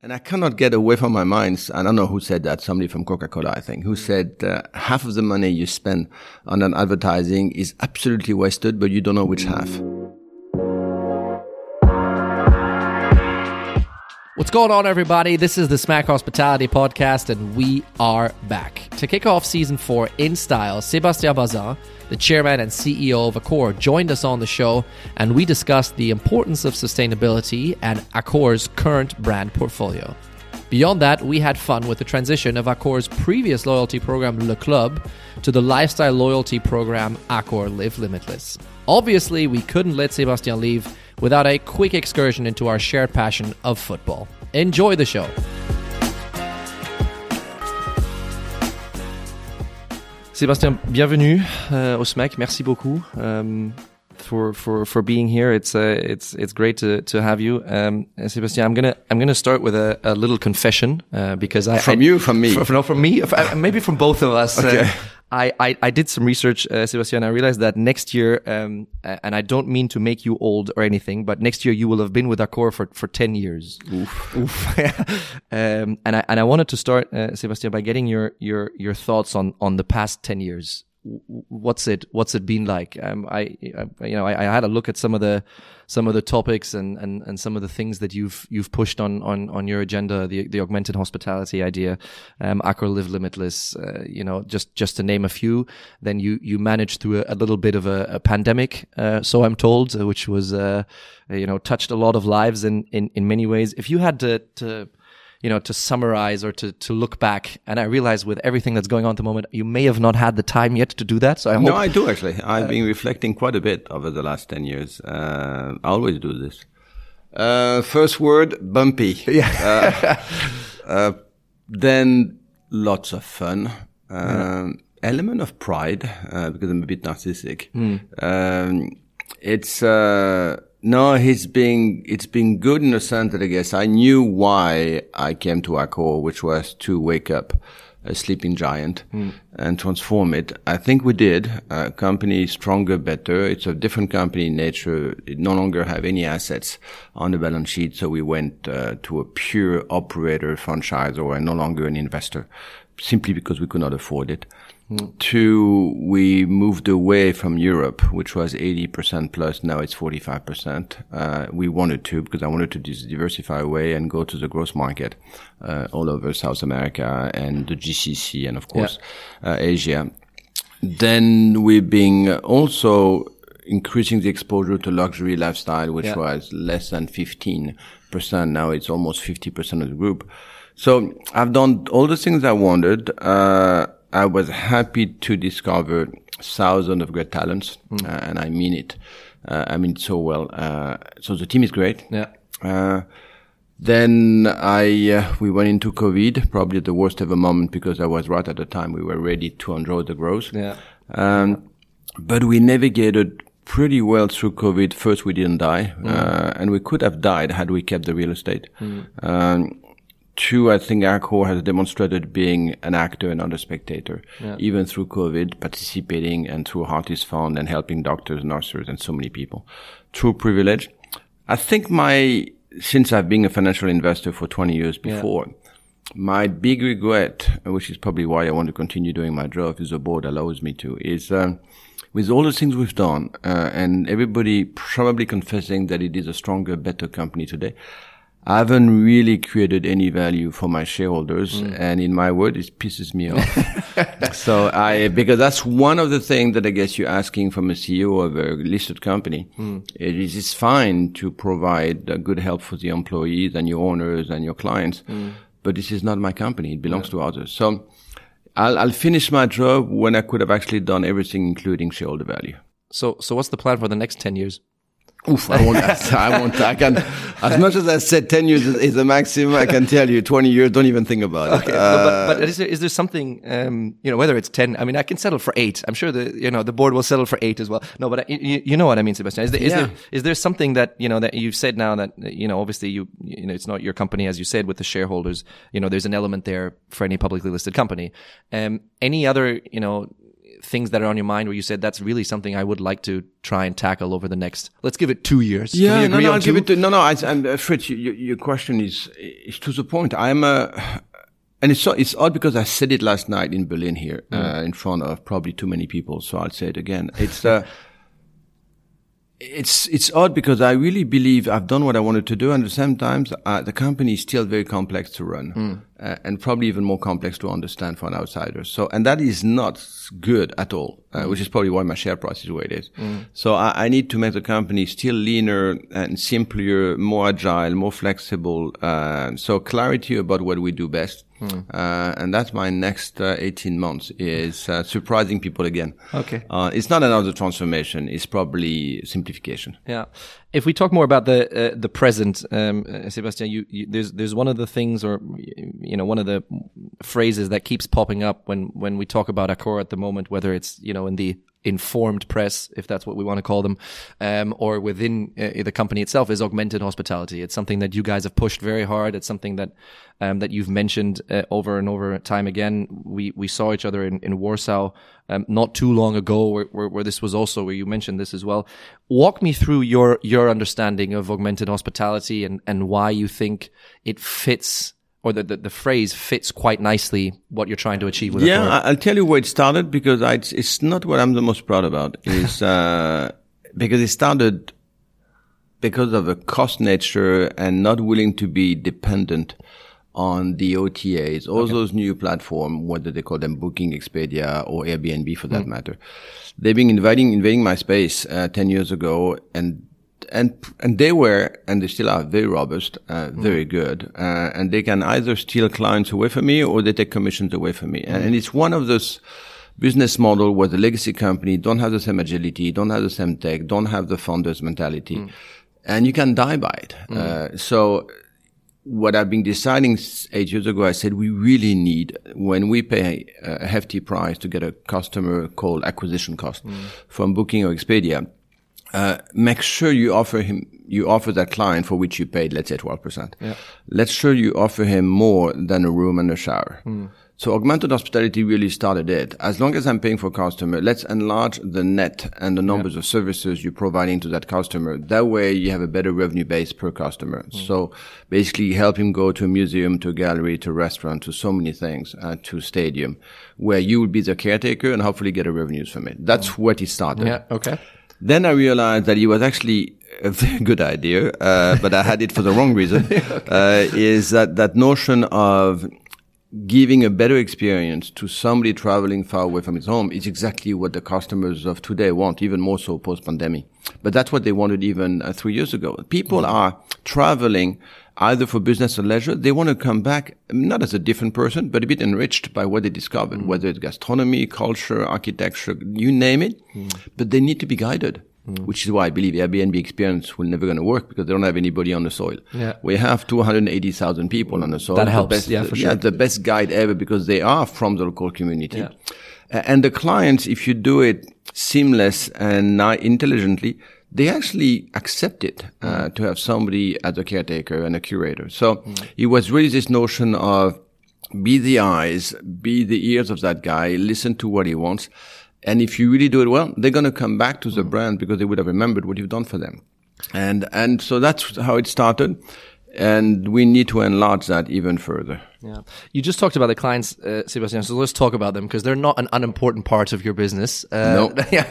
And I cannot get away from my mind. I don't know who said that. Somebody from Coca-Cola, I think, who said uh, half of the money you spend on an advertising is absolutely wasted, but you don't know which half. What's going on, everybody? This is the Smack Hospitality Podcast, and we are back. To kick off season four in style, Sebastien Bazin, the chairman and CEO of Accor, joined us on the show, and we discussed the importance of sustainability and Accor's current brand portfolio. Beyond that, we had fun with the transition of Accor's previous loyalty program, Le Club, to the lifestyle loyalty program, Accor Live Limitless. Obviously, we couldn't let Sebastien leave without a quick excursion into our shared passion of football. Enjoy the show. Sébastien, bienvenue uh, au SMAC. Merci beaucoup um, for for for being here. It's uh, it's it's great to to have you, um, Sébastien. I'm gonna I'm gonna start with a, a little confession uh, because I from I, you from me from, no from me uh, maybe from both of us. Uh, okay. I, I, I, did some research, uh, Sebastian. I realized that next year, um, and I don't mean to make you old or anything, but next year you will have been with Accor for, for 10 years. Oof. Oof. um, and I, and I wanted to start, uh, Sebastian, by getting your, your, your thoughts on, on the past 10 years what's it what's it been like? Um, I, I, you know I, I, had a look at some of the some of the topics and, and, and some of the things that you've you've pushed on on, on your agenda the the augmented hospitality idea um Accor live limitless uh, you know just just to name a few. Then you you managed through a, a little bit of a, a pandemic uh, so I'm told uh, which was uh, you know touched a lot of lives in in, in many ways. If you had to, to you know, to summarize or to, to look back. And I realize with everything that's going on at the moment, you may have not had the time yet to do that. So I hope. No, I do actually. I've uh, been reflecting quite a bit over the last 10 years. Uh, I always do this. Uh, first word, bumpy. Yeah. Uh, uh, then lots of fun. Yeah. Element of pride, uh, because I'm a bit narcissistic. Mm. Um, it's, no, it's been it's been good in the sense that I guess I knew why I came to Accor, which was to wake up a sleeping giant mm. and transform it. I think we did. A company stronger, better. It's a different company in nature. It no longer have any assets on the balance sheet, so we went uh, to a pure operator franchise or no longer an investor, simply because we could not afford it. Two, we moved away from Europe, which was 80% plus. Now it's 45%. Uh, we wanted to because I wanted to diversify away and go to the growth market, uh, all over South America and the GCC and of course, yeah. uh, Asia. Then we've been also increasing the exposure to luxury lifestyle, which yeah. was less than 15%. Now it's almost 50% of the group. So I've done all the things I wanted. Uh, I was happy to discover thousands of great talents, mm. uh, and I mean it. Uh, I mean so well. Uh, so the team is great. Yeah. Uh, then I uh, we went into COVID, probably the worst ever moment because I was right at the time we were ready to enjoy the growth. Yeah. Um, but we navigated pretty well through COVID. First, we didn't die, mm. Uh, and we could have died had we kept the real estate. Mm. Um, Two, I think Accor has demonstrated being an actor and not a spectator, yeah. even through COVID, participating and through Heartist Fund and helping doctors, nurses, and so many people. True privilege. I think my, since I've been a financial investor for 20 years before, yeah. my big regret, which is probably why I want to continue doing my job, is the board allows me to, is, um, with all the things we've done, uh, and everybody probably confessing that it is a stronger, better company today, I haven't really created any value for my shareholders. Mm. And in my word, it pisses me off. so I, because that's one of the things that I guess you're asking from a CEO of a listed company. Mm. It is it's fine to provide good help for the employees and your owners and your clients. Mm. But this is not my company. It belongs yeah. to others. So I'll, I'll finish my job when I could have actually done everything, including shareholder value. So, so what's the plan for the next 10 years? Oof, I won't, I won't, I can, as much as I said 10 years is the maximum, I can tell you 20 years, don't even think about it. Okay. Uh, but, but is, there, is there something, um, you know, whether it's 10, I mean, I can settle for eight. I'm sure the, you know, the board will settle for eight as well. No, but you, you know what I mean, Sebastian. Is there, is, yeah. there, is there something that, you know, that you've said now that, you know, obviously you, you know, it's not your company, as you said, with the shareholders, you know, there's an element there for any publicly listed company. Um, any other, you know, things that are on your mind where you said that's really something I would like to try and tackle over the next? Let's give it two years. Yeah, no, no, I'll give two? it to, no, no, I, I'm, uh, Fritz, you, you, your question is, is to the point. I'm a, and it's so, it's odd because I said it last night in Berlin here, uh, in front of probably too many people. So I'll say it again. It's, uh, it's, it's odd because I really believe I've done what I wanted to do. And at the same time, uh, the company is still very complex to run, uh, and probably even more complex to understand for an outsider. So, and that is not good at all, uh, which is probably why my share price is where it is. So I, I need to make the company still leaner and simpler, more agile, more flexible. Uh, so clarity about what we do best. Uh, and that's my next uh, 18 months is uh, surprising people again. Okay. Uh, it's not another transformation. It's probably simplification. Yeah. If we talk more about the uh, the present, um, Sebastian, you, you, there's there's one of the things, or you know, one of the phrases that keeps popping up when when we talk about Accor at the moment, whether it's you know in the informed press, if that's what we want to call them, um, or within uh, the company itself, is augmented hospitality. It's something that you guys have pushed very hard. It's something that um, that you've mentioned uh, over and over time again. We we saw each other in, in Warsaw um, not too long ago, where, where where this was also where you mentioned this as well. Walk me through your your understanding of augmented hospitality and and why you think it fits. Or the, the, the phrase fits quite nicely what you're trying to achieve with Yeah. I- I'll tell you where it started because I, it's, it's not what I'm the most proud about. Is uh, because it started because of a cost nature and not willing to be dependent on the OTAs, all those new platforms, whether they call them Booking, Expedia, or Airbnb for that matter. They've been inviting, invading my space uh, 10 years ago and and and they were and they still are very robust, uh, very good, uh, and they can either steal clients away from me or they take commissions away from me, and, and it's one of those business model where the legacy company don't have the same agility, don't have the same tech, don't have the founders mentality, and you can die by it. Uh, so what I've been deciding eight years ago, I said we really need when we pay a hefty price to get a customer called acquisition cost from Booking or Expedia. Uh, make sure you offer him, you offer that client for which you paid, let's say 12%. Let's sure you offer him more than a room and a shower. So augmented hospitality really started it. As long as I'm paying for customer, let's enlarge the net and the numbers of services you're providing to that customer. That way you have a better revenue base per customer. So basically help him go to a museum, to a gallery, to a restaurant, to so many things, uh, to a stadium where you will be the caretaker and hopefully get a revenues from it. That's what it started. Yeah. Okay. Then I realized that it was actually a very good idea, uh, but I had it for the wrong reason. uh, is that that notion of giving a better experience to somebody traveling far away from his home is exactly what the customers of today want, even more so post pandemic. But that's what they wanted even uh, three years ago. People are traveling either for business or leisure. They want to come back not as a different person, but a bit enriched by what they discovered, whether it's gastronomy, culture, architecture, you name it. But they need to be guided. Which is why I believe Airbnb experience will never going to work because they don't have anybody on the soil. Yeah. We have 280,000 people on the soil. That The helps. best- Yeah, for sure. Yeah, the best guide ever because they are from the local community. Yeah. Uh, And the clients, if you do it seamless and intelligently, they actually accept it uh, to have somebody as a caretaker and a curator. So it was really this notion of be the eyes, be the ears of that guy, listen to what he wants. And if you really do it well, they're going to come back to the brand because they would have remembered what you've done for them. And, and so that's how it started. And we need to enlarge that even further. Yeah. You just talked about the clients, uh, Sebastian. So let's talk about them because they're not an unimportant part of your business. Uh, No. yeah.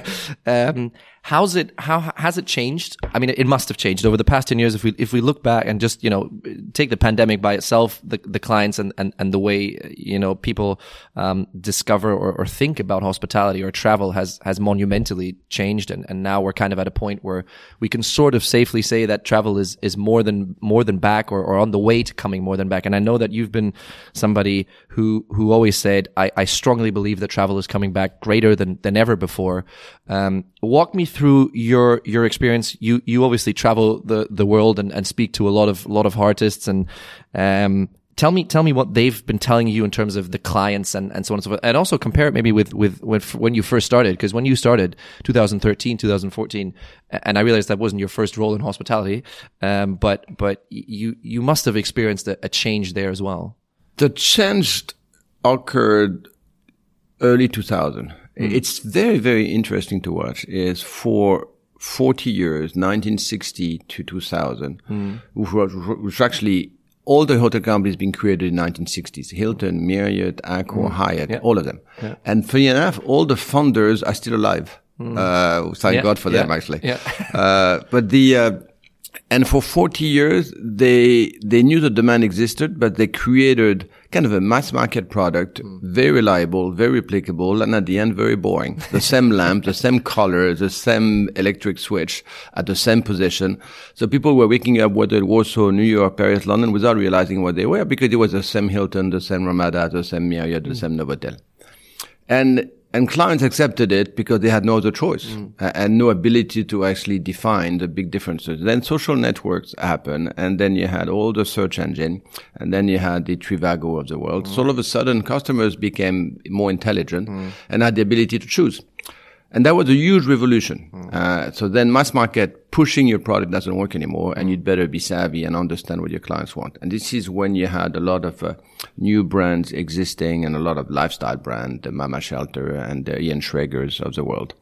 Um, how's it, how has it changed? I mean, it must have changed over the past 10 years. If we, if we look back and just, you know, take the pandemic by itself, the, the clients and, and, and the way, you know, people, um, discover or, or think about hospitality or travel has, has monumentally changed. And, and now we're kind of at a point where we can sort of safely say that travel is, is more than, more than back or, or on the way to coming more than back. And I know that you've been somebody who, who always said, I, I strongly believe that travel is coming back greater than, than ever before. Um, walk me your, your experience. You, you obviously travel the, the world and, and speak to a lot of, lot of Heartists and, um, Tell me, tell me what they've been telling you in terms of the clients and, and so on and so forth. And also compare it maybe with, with, with when you first started. Because when you started 2013, 2014, and I realized that wasn't your first role in hospitality. Um, but, but you, you must have experienced a, a change there as well. The change occurred early 2000. It's very, very interesting to watch is for 40 years, 1960 to 2000, which was, which actually all the hotel companies being created in 1960s. Hilton, Marriott, Accor, Hyatt, all of them. And funny enough, all the founders are still alive. Uh, thank Yeah, God for them, actually. yeah. uh, but the, uh, and for 40 years, they, they knew the demand existed, but they created kind of a mass market product, mm. very reliable, very applicable, and at the end, very boring. The same lamp, the same color, the same electric switch at the same position. So people were waking up, whether it was Warsaw, New York, Paris, London, without realizing what they were, because it was the same Hilton, the same Ramada, the same Marriott, the mm. same Novotel. And and clients accepted it because they had no other choice uh, and no ability to actually define the big differences. Then social networks happen, and then you had all the search engine, and then you had the Trivago of the world. So all of a sudden, customers became more intelligent and had the ability to choose. And that was a huge revolution. Uh, so then mass market pushing your product doesn't work anymore and you'd better be savvy and understand what your clients want. And this is when you had a lot of uh, new brands existing and a lot of lifestyle brand, the Mama Shelter and the Ian Schrager's of the world.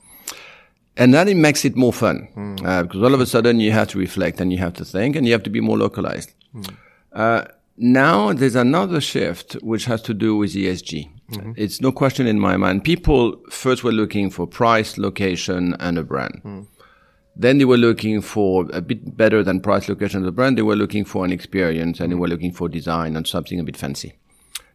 And that it makes it more fun uh, because all of a sudden you have to reflect and you have to think and you have to be more localized. Uh, now there's another shift which has to do with ESG. Mm-hmm. It's no question in my mind. People first were looking for price, location, and a brand. Mm. Then they were looking for a bit better than price, location, and the brand. They were looking for an experience and they mm. were looking for design and something a bit fancy.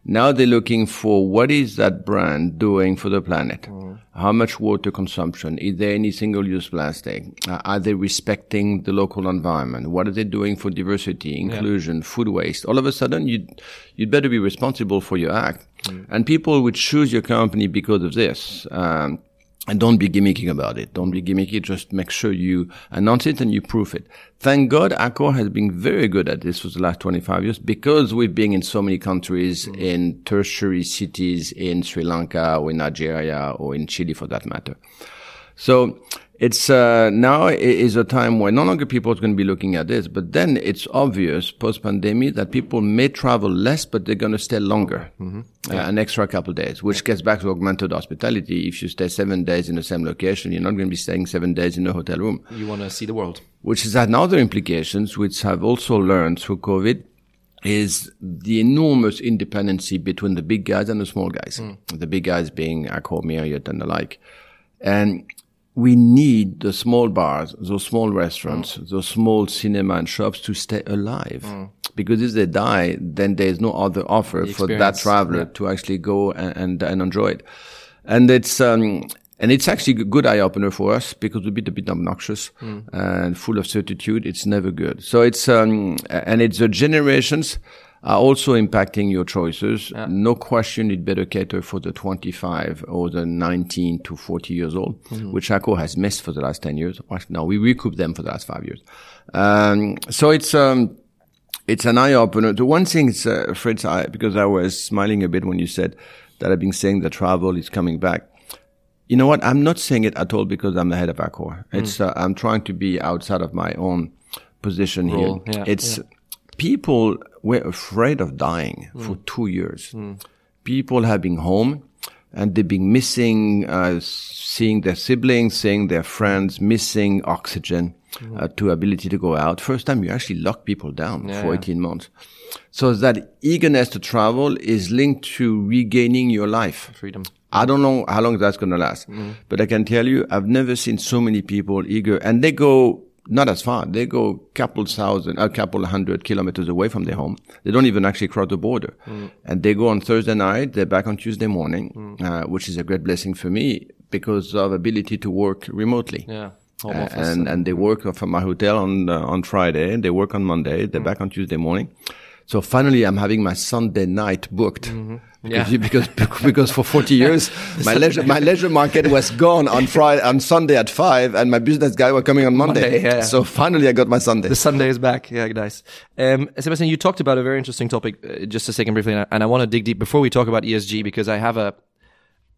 Now they're looking for what is that brand doing for the planet? How much water consumption? Is there any single-use plastic? Uh, are they respecting the local environment? What are they doing for diversity, inclusion, food waste? All of a sudden, you'd, you'd better be responsible for your act. And people would choose your company because of this. Um, and don't be gimmicking about it. Don't be gimmicky. Just make sure you announce it and you prove it. Thank God Accor has been very good at this for the last 25 years because we've been in so many countries, in tertiary cities in Sri Lanka or in Nigeria or in Chile for that matter. So it's uh, now is a time where no longer people are going to be looking at this, but then it's obvious post pandemic that people may travel less, but they're going to stay longer, uh, an extra couple days, which gets back to augmented hospitality. If you stay seven days in the same location, you're not going to be staying seven days in a hotel room, You want to see the world. which has had other implications, which I've also learned through COVID. Is the enormous independency between the big guys and the small guys. The big guys being Accor, Marriott, and the like. And we need the small bars, those small restaurants, those small cinema and shops to stay alive. Because if they die, then there's no other offer for that traveler to actually go and, and, and enjoy it. And it's, um, and it's actually a good eye opener for us because we're a bit, a bit obnoxious and full of certitude. It's never good. So it's, um, and it's the generations are also impacting your choices. No question, you'd better cater for the 25 or the 19 to 40 years old, which Accor has missed for the last 10 years. Actually, No, we recouped them for the last five years. Um, so it's, um, it's an eye opener. The one thing is, uh, Fritz, I, because I was smiling a bit when you said that I've been saying that travel is coming back. You know what? I'm not saying it at all because I'm the head of Accor. It's, uh, I'm trying to be outside of my own position Role, here. yeah, it's people were afraid of dying for two years. People have been home and they've been missing, uh, seeing their siblings, seeing their friends, missing oxygen, uh, to ability to go out. First time you actually lock people down for 18 months. So that eagerness to travel is linked to regaining your life. Freedom. I don't know how long that's going to last, but I can tell you, I've never seen so many people eager, and they go not as far. They go a couple thousand, a couple hundred kilometers away from their home. They don't even actually cross the border, and they go on Thursday night. They're back on Tuesday morning, uh, which is a great blessing for me because of ability to work remotely. Yeah. Uh, and and they work from my hotel on uh, on Friday. They work on Monday. They're back on Tuesday morning. So finally, I'm having my Sunday night booked because, Yeah. because because for 40 years my leisure my leisure market was gone on Friday on Sunday at five, and my business guy were coming on Monday. Monday, yeah. So finally, I got my Sunday. The Sunday is back. Yeah, nice. Um, Sebastian, you talked about a very interesting topic uh, just a second briefly, and I, and I want to dig deep before we talk about ESG because I have a,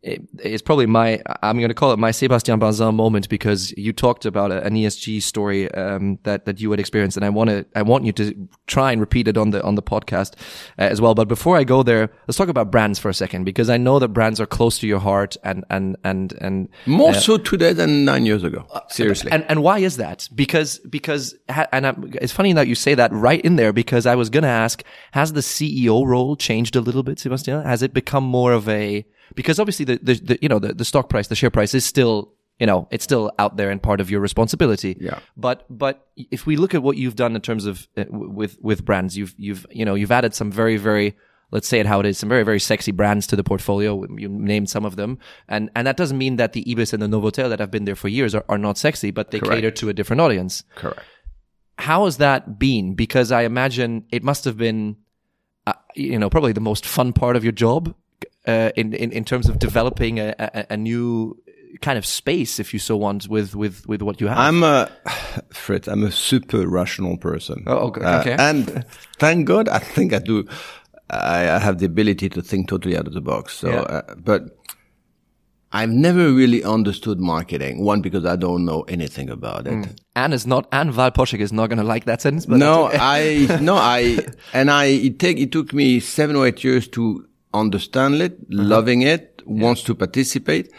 it's probably my I'm going to call it my Sebastian Bazin moment because you talked about a, an ESG story um, that that you had experienced, and I want to I want you to try and repeat it on the on the podcast uh, as well. But before I go there, let's talk about brands for a second because I know that brands are close to your heart, and and and and more so today than nine years ago. Seriously, and and why is that? Because because and I, it's funny that you say that right in there because I was going to ask: Has the CEO role changed a little bit, Sebastian? Has it become more of a because obviously the, the, the, you know the, the stock price the share price is still you know it's still out there and part of your responsibility Yeah. but but if we look at what you've done in terms of uh, with with brands you've you've you know you've added some very very let's say it how it is some very very sexy brands to the portfolio you named some of them and and that doesn't mean that the ibis and the novotel that have been there for years are, are not sexy but they Correct. cater to a different audience correct. how has that been? Because I imagine it must have been, uh, you know, probably the most fun part of your job uh, in, in in terms of developing a, a, a new kind of space, if you so want, with with with what you have. I'm a Fritz. I'm a super rational person. Oh, okay. Uh, Okay. and thank God, I think I do. I, I have the ability to think totally out of the box. So, Yeah. uh, but I've never really understood marketing. One because I don't know anything about it. Anne is not Anne Valpochek is not going to like that sentence. But no, okay. I no, I and I it take it took me seven or eight years to understand it, Uh-huh. loving it, wants to participate,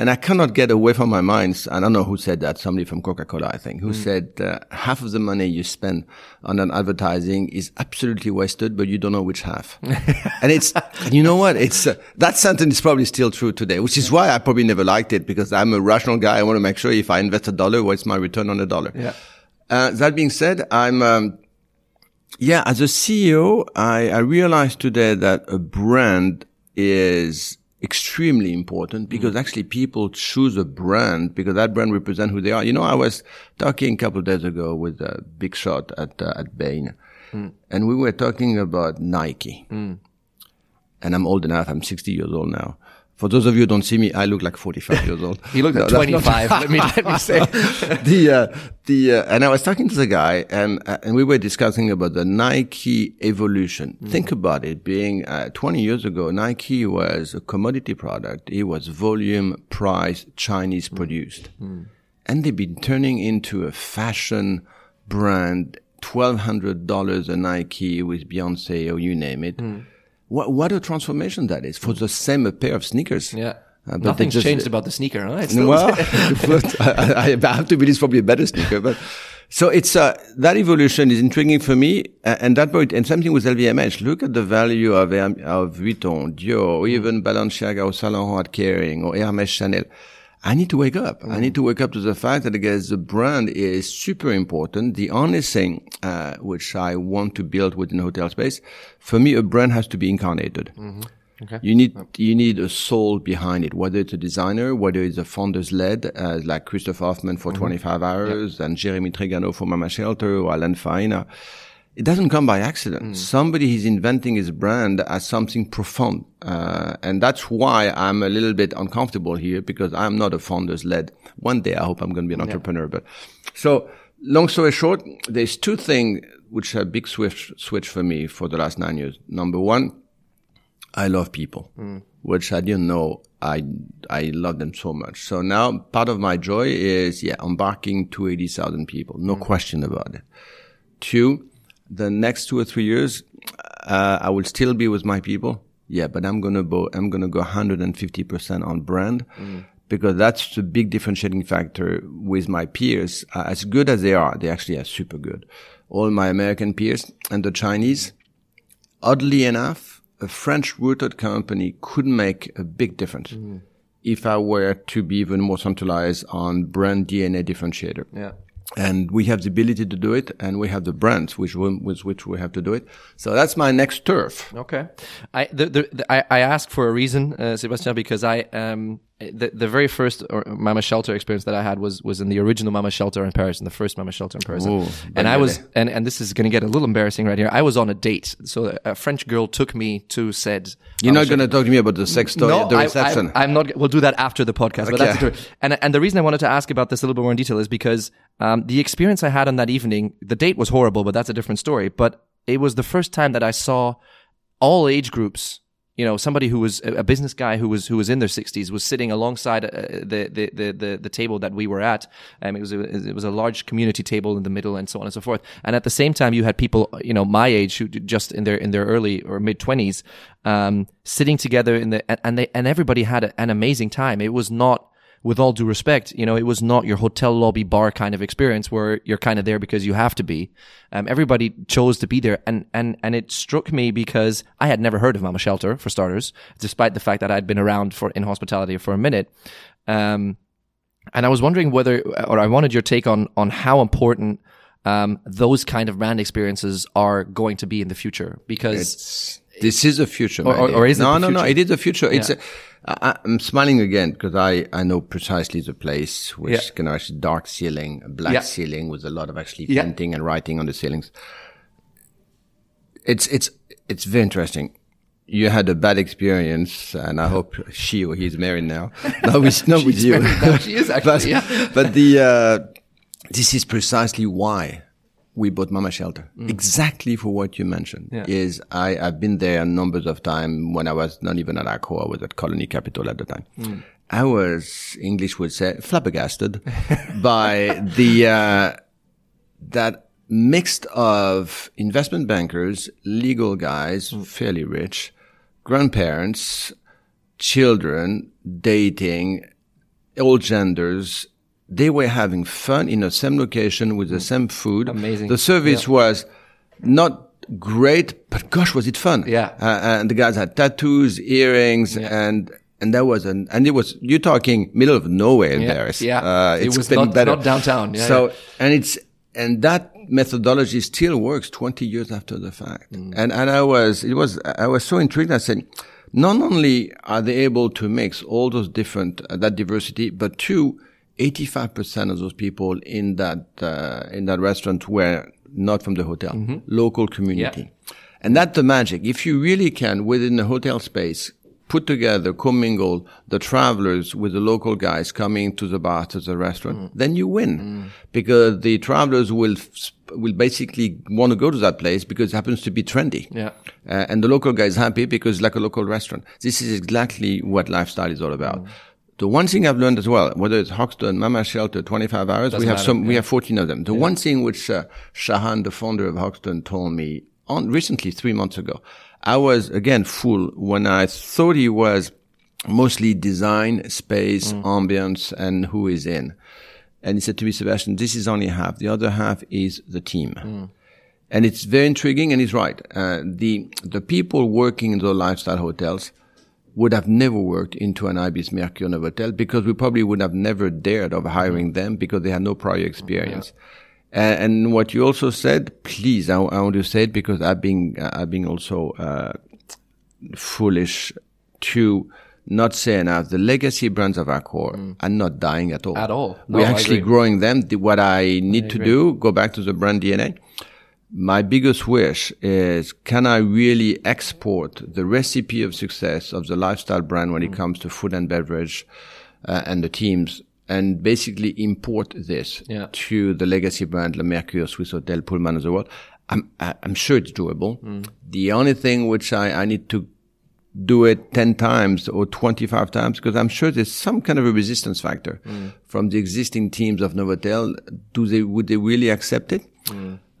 and I cannot get away from my mind. I don't know who said that. Somebody from Coca Cola, I think, who Mm. said uh, half of the money you spend on an advertising is absolutely wasted, but you don't know which half. and it's you know what? It's uh, that sentence is probably still true today, which is why I probably never liked it because I'm a rational guy. I want to make sure if I invest a dollar, what's my return on a dollar. Yeah. Uh, that being said, I'm, um, yeah, as a CEO, I, I realized today that a brand is extremely important mm-hmm. because actually people choose a brand because that brand represents who they are. You know, I was talking a couple of days ago with a big shot at, uh, at Bain mm. and we were talking about Nike. Mm. And I'm old enough. I'm 60 years old now. For those of you who don't see me, I look like 45 years old. He looked No, at 25. let me let me say. the uh, the uh, and I was talking to the guy and uh, and we were discussing about the Nike evolution. Think about it. Being uh, 20 years ago, Nike was a commodity product. It was volume, price, Chinese produced, and they've been turning into a fashion brand. Twelve hundred dollars a Nike with Beyonce or you name it. What what a transformation that is for the same pair of sneakers. Yeah. Uh, but Nothing's just- changed about the sneaker. Huh? It's well, I, I have to believe it's probably a better sneaker, but so it's uh, that evolution is intriguing for me, uh, and that point, and something with LVMH. Look at the value of of Vuitton, Dior, or even Balenciaga or Saint Laurent at Kering, or Hermes Chanel. I need to wake up. I need to wake up to the fact that guess the brand is super important. The only thing uh, which I want to build within hotel space, for me, a brand has to be incarnated. Okay. You need you need a soul behind it, whether it's a designer, whether it's a founders led, uh, like Christoph Hoffmann for 25 hours and Jeremy Trigano for Mama Shelter or Alan Faena. It doesn't come by accident. Hmm. Somebody is inventing his brand as something profound. Uh, and that's why I'm a little bit uncomfortable here because I'm not a founders led. One day I hope I'm going to be an entrepreneur, but so long story short, there's two things which are big switch, switch for me for the last nine years. Number one, I love people, hmm. which I didn't know. I I love them so much. So now part of my joy is yeah embarking to eighty thousand people, no hmm. question about it. Two, the next two or three years, uh, I will still be with my people. Yeah, but I'm gonna go. I'm gonna go 150 percent on brand because that's the big differentiating factor with my peers. Uh, as good as they are, they actually are super good. All my American peers and the Chinese, oddly enough, a French rooted company could make a big difference if I were to be even more centralized on brand DNA differentiator. Yeah. And we have the ability to do it, and we have the brands which with which we have to do it. So that's my next turf. Okay, I the, the, the I, I ask for a reason, uh, Sebastian, because I um the the very first Mama Shelter experience that I had was was in the original Mama Shelter in Paris, in the first Mama Shelter in Paris, Ooh, and I was and and this is going to get a little embarrassing right here. I was on a date, so a French girl took me to said. You're not going to talk to me about the sex story at the reception. I, am not. We'll do that after the podcast. But that's and and the reason I wanted to ask about this a little bit more in detail is because um, the experience I had on that evening, the date was horrible, but that's a different story. But it was the first time that I saw all age groups you know, somebody who was a business guy who was who was in their sixties was sitting alongside uh, the, the, the the table that we were at. Um, it was a, it was a large community table in the middle, and so on and so forth. And at the same time, you had people, you know, my age who just in their in their early or mid twenties, um, sitting together in the and they and everybody had an amazing time. It was not with all due respect, you know, it was not your hotel lobby bar kind of experience where you're kind of there because you have to be. Um, everybody chose to be there, and and and it struck me because I had never heard of Mama Shelter for starters, despite the fact that I'd been around for in hospitality for a minute. Um, and I was wondering whether, or I wanted your take on on how important um, those kind of brand experiences are going to be in the future because. It's, this is the future, or, or, or is it no, no, no. It is the future. It's. Yeah. A, I, I'm smiling again because I I know precisely the place, which Yeah. can actually dark ceiling, black Yeah. ceiling with a lot of actually painting and writing on the ceilings. It's it's it's very interesting. You had a bad experience, and I hope she or he's married now. No, with, not with you. married. She is actually, but, but the uh, this is precisely why we bought Mama Shelter. Exactly for what you mentioned. Mm. Yeah. Is I, I've been there numbers of times when I was not even at Accor, I was at Colony Capital at the time. Mm. I was, English would say, flabbergasted by the, uh, that mixed of investment bankers, legal guys, Mm. fairly rich, grandparents, children, dating, all genders. They were having fun in the same location with the same food. Mm. Amazing. The service was not great, but gosh, was it fun. Yeah. Uh, and the guys had tattoos, earrings, and, and that was an, and it was, you're talking middle of nowhere in Yeah. Paris. Yeah. Uh, It was not- better. not downtown. Yeah, so, yeah. and it's, and that methodology still works 20 years after the fact. Mm. And, and I was, it was, I was so intrigued. I said, not only are they able to mix all those different, uh, that diversity, but two, 85% of those people in that, uh, in that restaurant were not from the hotel, Mm-hmm. local community. And that's the magic. If you really can, within the hotel space, put together, commingle the travelers with the local guys coming to the bar, to the restaurant, then you win. Because the travelers will, f- will basically want to go to that place because it happens to be trendy. Yeah. Uh, and the local guy is happy because it's like a local restaurant. This is exactly what lifestyle is all about. The one thing I've learned as well, whether it's Hoxton, Mama Shelter, 25 hours, we have matter, some, we have 14 of them. The one thing which uh, Sharan, the founder of Hoxton, told me on recently, three months ago, I was again full when I thought he was mostly design, space, ambience, and who is in. And he said to me, Sebastian, this is only half. The other half is the team. And it's very intriguing, and he's right. Uh, the the people working in the lifestyle hotels would have never worked into an Ibis Mercure Novotel because we probably would have never dared of hiring them because they had no prior experience. And, and what you also said, please, I, I want to say it because I've been I've been also uh, foolish to not say enough. The legacy brands of our Accor are not dying at all. Mm. At all. No, We're actually growing them. The- What I need to do, go back to the brand DNA. My biggest wish is can I really export the recipe of success of the lifestyle brand Mm. when it comes to food and beverage uh, and the teams and basically import this Yeah. to the legacy brand Le Mercure, Swissôtel, Pullman of the world. I'm, I'm sure it's doable. Mm. The only thing which I, I need to do it 10 times or 25 times because I'm sure there's some kind of a resistance factor from the existing teams of Novotel. Do they, would they really accept it?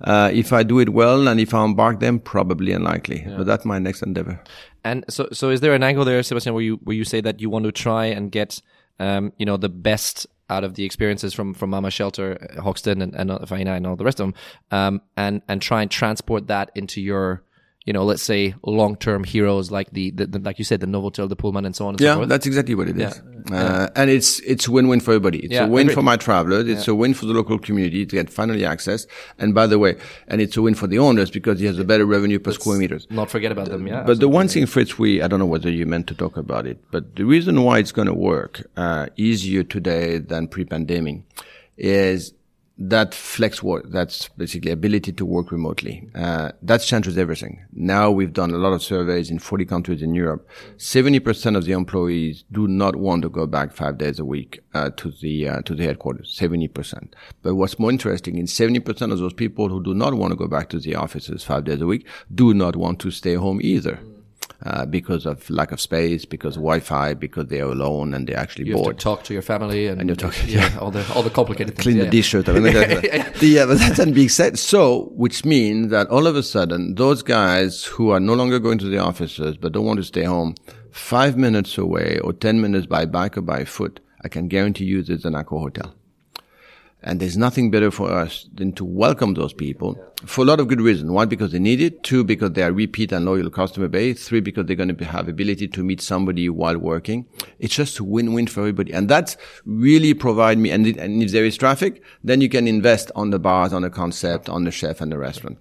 Uh, if I do it well and if I embark them, probably unlikely. But that's my next endeavor. And so, so is there an angle there, Sebastian, where you where you say that you want to try and get, um, you know, the best out of the experiences from from Mama Shelter, Hoxton, and and Faena and all the rest of them, um, and and try and transport that into your, you know, let's say long term heroes like the, the, the like you said, the Novotel, the Pullman, and so on and so Yeah, forth. that's exactly what it is. Uh, and it's, it's win-win for everybody. It's Yeah, a win for my travelers. It's a win for the local community to get finally access. And by the way, and it's a win for the owners because he has a better revenue per square meters. Not forget about them. Yeah. But the one thing, Fritz, we, I don't know whether you meant to talk about it, but the reason why it's going to work, uh, easier today than pre-pandemic is that flex work, that's basically ability to work remotely. Uh, that changes everything. Now we've done a lot of surveys in 40 countries in Europe. 70% of the employees do not want to go back five days a week, uh, to the, uh, to the headquarters. 70%. But what's more interesting is 70% of those people who do not want to go back to the offices five days a week do not want to stay home either. Uh, because of lack of space, because of Wi-Fi, because they're alone and they're actually You bored. have to talk to your family and, you talk- yeah, all the all the complicated things. clean yeah. the dish or something like that. yeah, but that's not being said. So, which means that all of a sudden, those guys who are no longer going to the offices but don't want to stay home, five minutes away or ten minutes by bike or by foot, I can guarantee you there's an Accor hotel. And there's nothing better for us than to welcome those people for a lot of good reasons. One, because they need it. Two, because they are repeat and loyal customer base. Three, because they're going to have ability to meet somebody while working. It's just a win-win for everybody. And that's really provide me. And, and if there is traffic, then you can invest on the bars, on the concept, on the chef and the restaurant.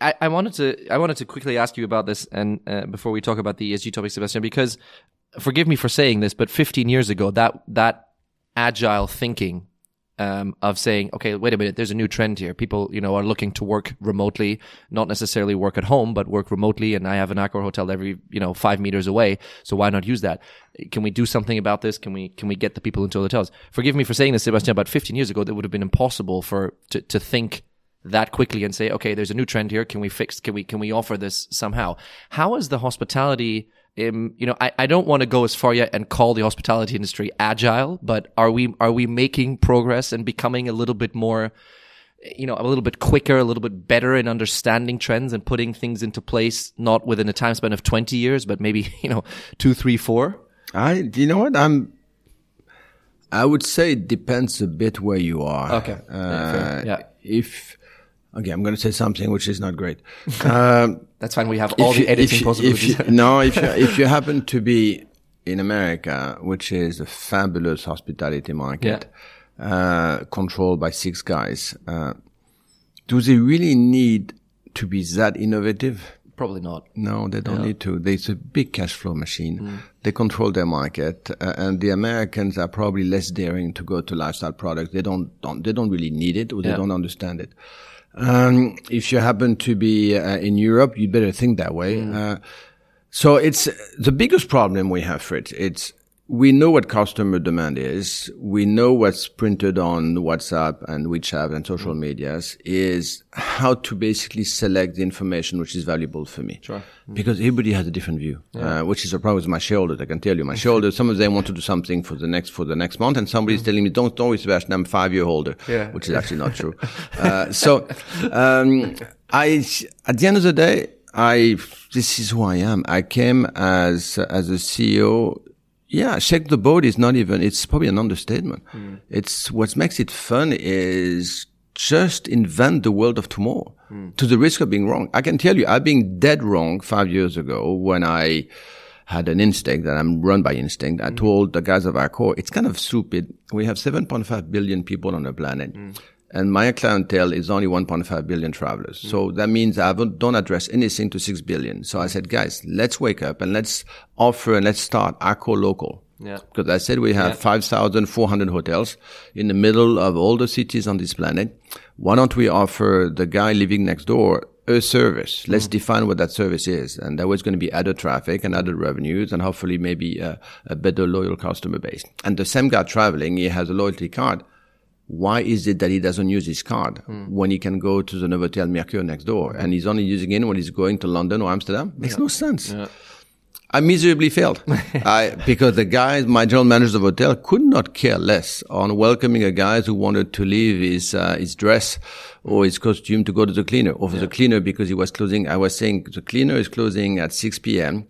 I, I wanted to I wanted to quickly ask you about this and uh, before we talk about the ESG topic, Sebastian, because forgive me for saying this, but 15 years ago, that that agile thinking um, of saying, okay, wait a minute, there's a new trend here. People, you know, are looking to work remotely, not necessarily work at home, but work remotely. And I have an Accor hotel every, you know, five meters away. So why not use that? Can we do something about this? Can we, can we get the people into hotels? Forgive me for saying this, Sebastian, but 15 years ago, that would have been impossible for, to, to think that quickly and say, okay, there's a new trend here. Can we fix, can we, can we offer this somehow? How is the hospitality, um, you know, I, I don't want to go as far yet and call the hospitality industry agile, but are we, are we making progress and becoming a little bit more, you know, a little bit quicker, a little bit better in understanding trends and putting things into place, not within a time span of 20 years, but maybe, you know, two, three, four? I, you know what? I'm, I would say it depends a bit where you are. Okay. Yeah. Uh, Yeah. If, okay, I'm going to say something which is not great. Um, That's fine. We have all the you- editing if you- possibilities. If you, no, if you, if you happen to be in America, which is a fabulous hospitality market, uh, controlled by six guys, uh, do they really need to be that innovative? Probably not. No, they don't need to. There's a big cash flow machine. They control their market, uh, and the Americans are probably less daring to go to lifestyle products. They don't, don't they don't really need it, or they don't understand it. Um, if you happen to be uh, in Europe, you'd better think that way. Uh, so it's the biggest problem we have, Fritz. It's we know what customer demand is. We know what's printed on WhatsApp and WeChat and social medias is how to basically select the information which is valuable for me. Sure. Because everybody has a different view, uh, which is a problem with my shareholders. I can tell you, my shareholders, some of them want to do something for the next, for the next month and somebody's telling me, don't, don't worry, Sebastian, I'm five year holder, Yeah. which is actually not true. uh, so, um, I, at the end of the day, I, this is who I am. I came as, as a CEO. Yeah, shake the boat is not even, it's probably an understatement. Hmm. It's what makes it fun is just invent the world of tomorrow hmm. to the risk of being wrong. I can tell you, I've been dead wrong five years ago when I had an instinct that I'm run by instinct. I hmm. told the guys of Accor, it's kind of stupid. We have 7.5 billion people on the planet. And my clientele is only 1.5 billion travelers. Hmm. So that means I don't don't address anything to 6 billion. So I hmm. said, guys, let's wake up and let's offer and let's start Accor local. Yeah. Because I said we have 5,400 hotels in the middle of all the cities on this planet. Why don't we offer the guy living next door a service? Hmm. Let's define what that service is. And that was going to be added traffic and added revenues and hopefully maybe a, a better loyal customer base. And the same guy traveling, he has a loyalty card. Why is it that he doesn't use his card when he can go to the Novotel Mercure next door and he's only using it when he's going to London or Amsterdam? Makes no sense. I miserably failed. I, because the guys, my general managers of hotel could not care less on welcoming a guy who wanted to leave his, uh, his dress or his costume to go to the cleaner or for the cleaner because he was closing. I was saying the cleaner is closing at 6 p.m.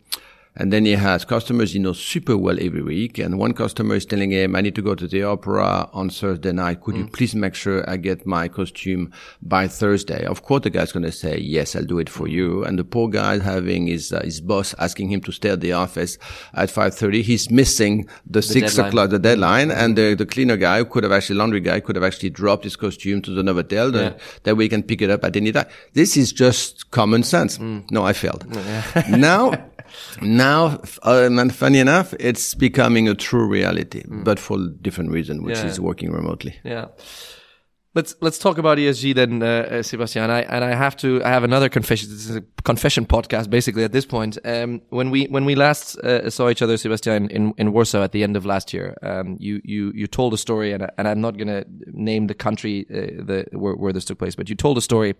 And then he has customers he knows super well every week. And one customer is telling him, I need to go to the opera on Thursday night. Could you please make sure I get my costume by Thursday? Of course, the guy's going to say, yes, I'll do it for you. And the poor guy having his, uh, his boss asking him to stay at the office at 5.30. He's missing the, six deadline. o'clock, the deadline. And the, the cleaner guy who could have actually, laundry guy could have actually dropped his costume to the Novotel. Yeah. That way he can pick it up at any time. This is just common sense. Mm. No, I failed. now, now, um, and funny enough, it's becoming a true reality, but for different reason, which Mm. Yeah. is working remotely. Yeah. Let's let's talk about ESG then, uh, uh, Sebastian. And I and I have to. I have another confession. This is a confession podcast, basically. At this point, um, when we when we last uh, saw each other, Sebastian, in, in Warsaw at the end of last year, um, you you you told a story, and and I'm not going to name the country uh, the where, where, this took place, but you told a story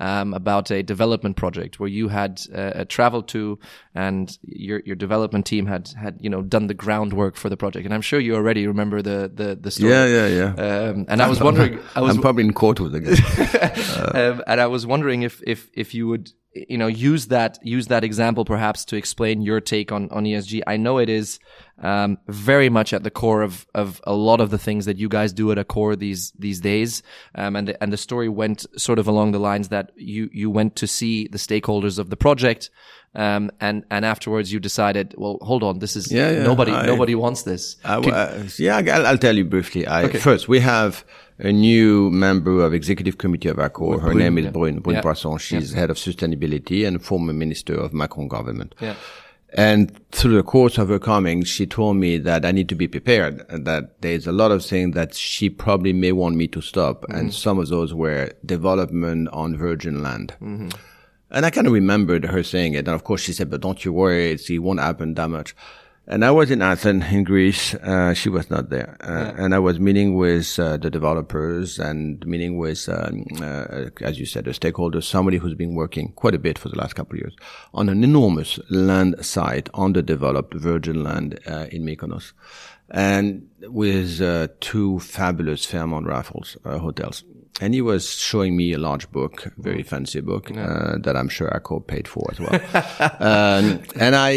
um, about a development project where you had uh, traveled to, and your your development team had had you know done the groundwork for the project. And I'm sure you already remember the the, the story. Yeah, yeah, yeah. Um, and I was wondering, I was I'm probably in court with again. um, and I was wondering if if if you would you know use that use that example perhaps to explain your take on on ESG. I know it is um, very much at the core of of a lot of the things that you guys do at Accor these these days. Um, and the, and the story went sort of along the lines that you you went to see the stakeholders of the project. Um, and and afterwards you decided, well, hold on, this is yeah, yeah, nobody I, nobody wants this. I, uh, yeah, I'll, I'll, tell you briefly. I, okay. First, we have a new member of executive committee of Accor. Her Brune, name is yeah. Brune, Brune yeah. Poirson. She's yeah. head of sustainability and former minister of Macron government. Yeah. And through the course of her coming, she told me that I need to be prepared, that there's a lot of things that she probably may want me to stop. Mm-hmm. And some of those were development on virgin land. Mm-hmm. And I kind of remembered her saying it. And of course she said, but don't you worry, it won't happen that much. And I was in Athens, in Greece. Uh, she was not there. Uh, yeah. And I was meeting with uh, the developers and meeting with, um, uh, as you said, the stakeholders, somebody who's been working quite a bit for the last couple of years on an enormous land site on the developed virgin land uh, in Mykonos. And with uh, two fabulous Fairmont Raffles hotels and he was showing me a large book, very fancy book yeah. uh, that I'm sure Accor paid for as well. um, and I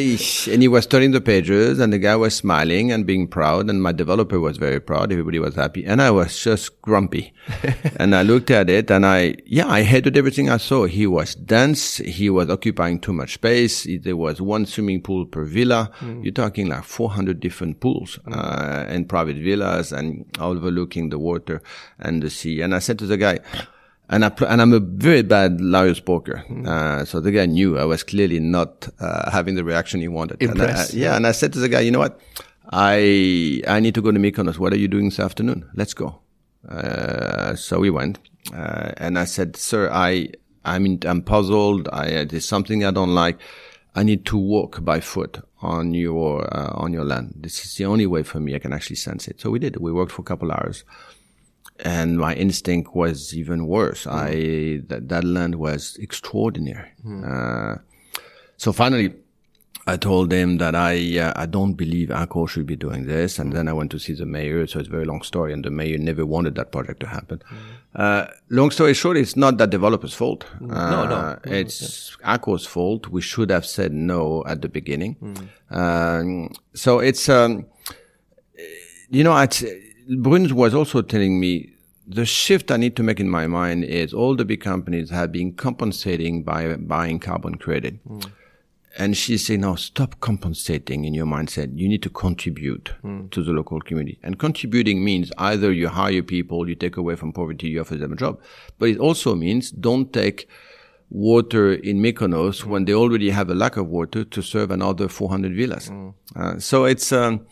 and he was turning the pages, and the guy was smiling and being proud, and my developer was very proud. Everybody was happy, and I was just grumpy. and I looked at it, and I yeah, I hated everything I saw. He was dense. He was occupying too much space. There was one swimming pool per villa. Mm. You're talking like 400 different pools mm. uh, and private villas, and overlooking the water and the sea. And I said to the guy, and I and I'm a very bad lawyer's poker. Mm. Uh, so the guy knew I was clearly not uh, having the reaction he wanted. Impressed. And I, yeah, and I said to the guy, you know what? I I need to go to Mykonos. What are you doing this afternoon? Let's go. Uh, so we went, uh, and I said, sir, I I'm in, I'm puzzled. I there's something I don't like. I need to walk by foot on your uh, on your land. This is the only way for me I can actually sense it. So we did. We worked for a couple hours and my instinct was even worse. Mm. I that, that land was extraordinary. Mm. Uh, so finally, I told him that I uh, I don't believe Accor should be doing this, and mm. then I went to see the mayor. So it's a very long story, and the mayor never wanted that project to happen. Mm. Uh, long story short, it's not that developer's fault. Mm. no, no, uh, it's yeah. Accor's fault. We should have said no at the beginning. Um, so it's um, you know, it's Bruns was also telling me the shift I need to make in my mind is all the big companies have been compensating by buying carbon credit. Mm. And she's saying, no, stop compensating in your mindset. You need to contribute mm. to the local community. And contributing means either you hire people, you take away from poverty, you offer them a job. But it also means don't take water in Mykonos mm. when they already have a lack of water to serve another 400 villas. Mm. Uh, so it's, um,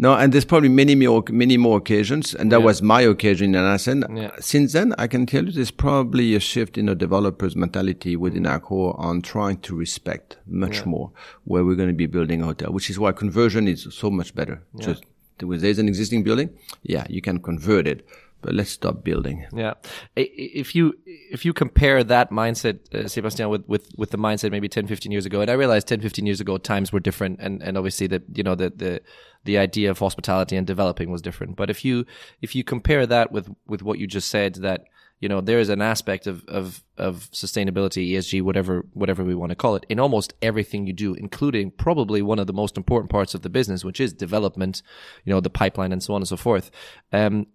no, and there's probably many more, many more occasions, and that yeah. was my occasion in Athens. Yeah. Since then, I can tell you there's probably a shift in the developer's mentality within mm. Accor on trying to respect much yeah. more where we're going to be building a hotel, which is why conversion is so much better. Just there's an existing building, yeah, you can convert it let's stop building. Yeah, if you if you compare that mindset, uh, Sebastian, with, with with the mindset maybe 10, 15 years ago, and I realized 10, 15 years ago times were different, and and obviously the you know the the the idea of hospitality and developing was different. But if you if you compare that with with what you just said, that you know there is an aspect of of of sustainability, ESG, whatever whatever we want to call it, in almost everything you do, including probably one of the most important parts of the business, which is development, you know, the pipeline and so on and so forth. Um,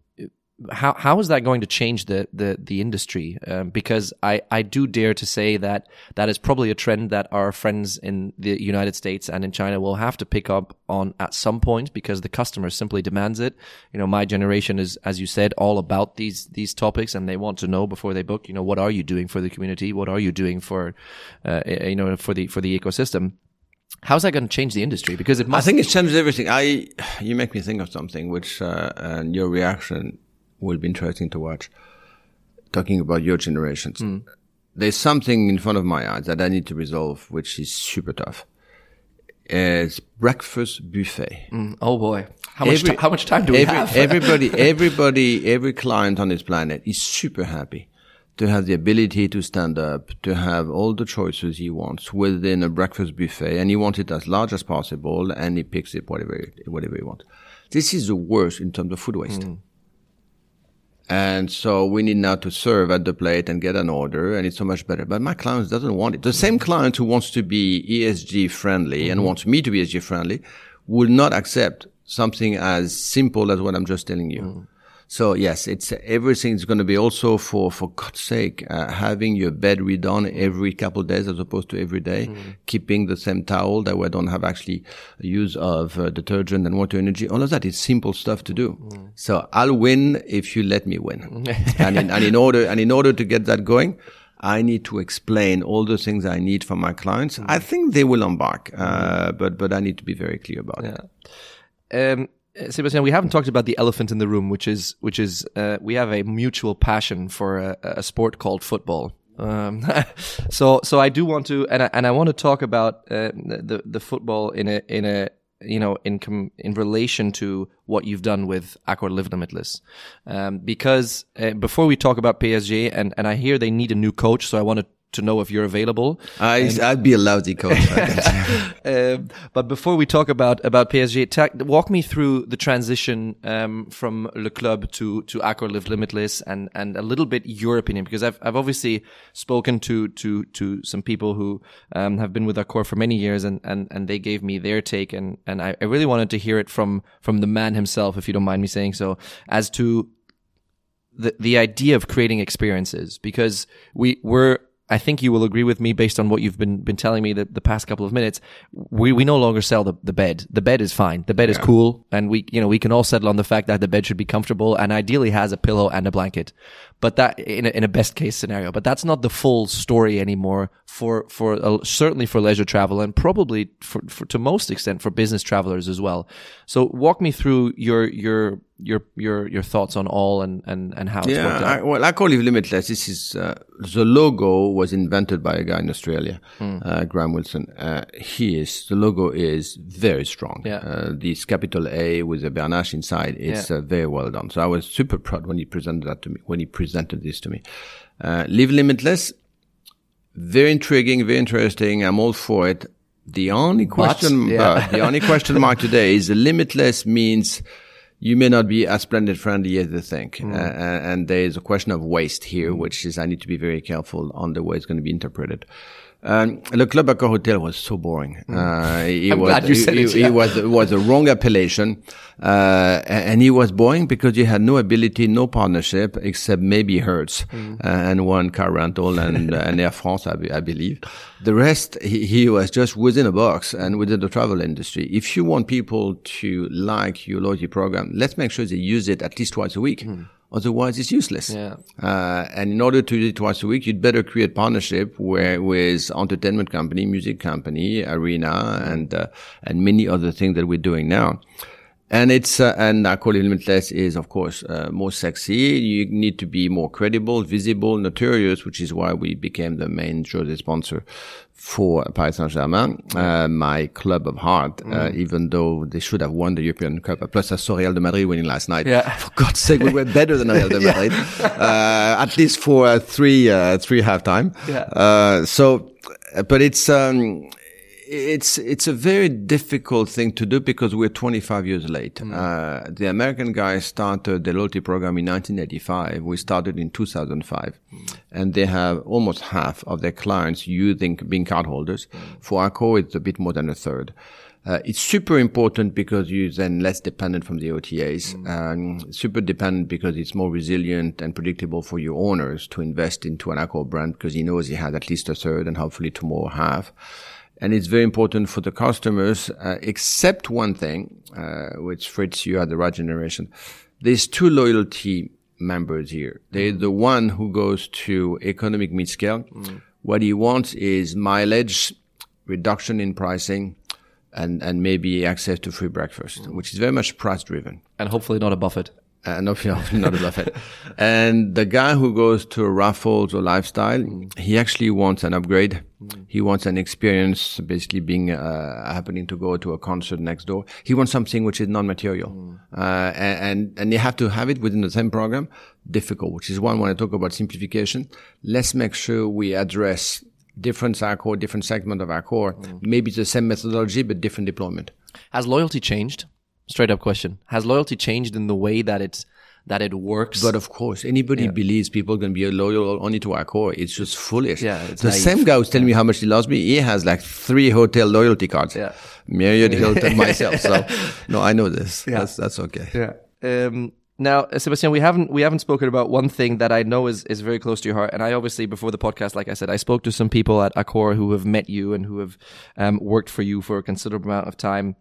how how is that going to change the the the industry? Um, because I I do dare to say that that is probably a trend that our friends in the United States and in China will have to pick up on at some point because the customer simply demands it. You know, my generation is, as you said, all about these these topics, and they want to know before they book. You know, what are you doing for the community? What are you doing for, uh, you know, for the for the ecosystem? How's that going to change the industry? Because it must. I think it changes everything. I, you make me think of something, which, uh, and your reaction will be interesting to watch. Talking about your generations, there's something in front of my eyes that I need to resolve, which is super tough. It's breakfast buffet. Oh boy, how much Every- ti- how much time do we Every- have? everybody, everybody, every client on this planet is super happy to have the ability to stand up, to have all the choices he wants within a breakfast buffet, and he wants it as large as possible, and he picks it whatever, whatever he wants. This is the worst in terms of food waste. Mm. And so we need now to serve at the plate and get an order, and it's so much better. But my client doesn't want it. The same client who wants to be ESG friendly and mm-hmm. wants me to be ESG friendly will not accept something as simple as what I'm just telling you. Mm. So yes, it's everything's going to be also for for God's sake uh, having your bed redone every couple of days as opposed to every day, keeping the same towel that we don't have actually use of uh, detergent and water energy. All of that is simple stuff to do. So I'll win if you let me win. and in, and in order and in order to get that going. I need to explain all the things I need for my clients. I think they will embark, uh, but but I need to be very clear about it. um, Sebastian, we haven't talked about the elephant in the room, which is which is uh, we have a mutual passion for a, a sport called football. Um, so so I do want to, and I, and I want to talk about uh, the the football in a in a you know in com- in relation to what you've done with Accor Live Limitless, um, because uh, before we talk about PSG, and and I hear they need a new coach, so I wanted to know if you're available. I, I'd be a lousy coach. I can say. Um, but before we talk about about PSG, ta- walk me through the transition um, from Le Club to to Accor Live Limitless, and and a little bit your opinion, because I've I've obviously spoken to to to some people who um, have been with Accor for many years, and and and they gave me their take, and and I, I really wanted to hear it from from the man himself, if you don't mind me saying so, as to the the idea of creating experiences because we were I think you will agree with me based on what you've been been telling me the, the past couple of minutes. We we no longer sell the, the bed. The bed is fine. The bed is cool, and we you know we can all settle on the fact that the bed should be comfortable and ideally has a pillow and a blanket. But that in a, in a best case scenario. But that's not the full story anymore for for uh, certainly for leisure travel and probably for, for to most extent for business travelers as well. So walk me through your your your your your thoughts on all and and and how it's worked Yeah, out. I, well, I call it limitless. This is uh, the logo was invented by a guy in Australia, uh, Graham Wilson. Uh, he is the logo is very strong. Yeah. Uh, this capital A with a Bernache inside. It's Yeah. uh, very well done. So I was super proud when he presented that to me. When he presented this to me, uh, live limitless. Very intriguing, very interesting. I'm all for it. The only question, yeah. but the only question mark today is the limitless means you may not be as planet friendly as they think. Uh, and there is a question of waste here, which is I need to be very careful on the way it's going to be interpreted. Um, Le Club Accor Hotel was so boring. Uh, he I'm was, glad you said it, he yeah. was, was a wrong appellation. Uh, and it was boring because you had no ability, no partnership, except maybe Hertz Mm. uh, and one car rental and, and Air France, I, I believe. The rest, he, he was just within a box and within the travel industry. If you want people to like your loyalty program, let's make sure they use it at least twice a week. Otherwise, it's useless. Yeah. Uh, and in order to do it twice a week, you'd better create partnership where with entertainment company, music company, arena, and uh, and many other things that we're doing now. And it's uh, and I call it limitless is of course uh, more sexy. You need to be more credible, visible, notorious, which is why we became the main jersey sponsor for Paris Saint Germain, uh, my club of heart. Uh, even though they should have won the European Cup. Plus, I saw Real de Madrid winning last night. Yeah. For God's sake, we were better than Real de Madrid, uh, at least for uh, three uh, three halftime. Yeah. Uh, so, but it's um, it's it's a very difficult thing to do because we're 25 years late. Uh, the American guys started the loyalty program in 1985. We started in 2005, and they have almost half of their clients using being cardholders. For Accor, it's a bit more than a third. Uh, it's super important because you're then less dependent from the OTAs. Um, super dependent because it's more resilient and predictable for your owners to invest into an Accor brand because he knows he has at least a third and hopefully two more half. And it's very important for the customers, uh, except one thing, uh, which Fritz, you are the right generation. There's two loyalty members here. There's the one who goes to economic mid-scale. What he wants is mileage, reduction in pricing, and, and maybe access to free breakfast, which is very much price driven. and hopefully not a buffet. Uh, no, not a and the guy who goes to Raffles or Lifestyle, he actually wants an upgrade. Mm. He wants an experience, basically being uh, happening to go to a concert next door. He wants something which is non-material, mm. uh, and and you have to have it within the same program. Difficult, which is one when I talk about simplification. Let's make sure we address different Accor, different segment of Accor. Mm. Maybe it's the same methodology but different deployment. Has loyalty changed? Straight up question. Has loyalty changed in the way that it's that it works? But of course, anybody yeah. believes people can be loyal only to Accor. It's just foolish. Yeah, the naive. same guy was telling yeah. me how much he loves me, he has like three hotel loyalty cards. Yeah. Marriott, Hilton, myself. So no, I know this. Yeah. That's that's okay. Yeah. Um, now, Sebastian, we haven't we haven't spoken about one thing that I know is is very close to your heart, and I obviously before the podcast, like I said, I spoke to some people at Accor who have met you and who have um, worked for you for a considerable amount of time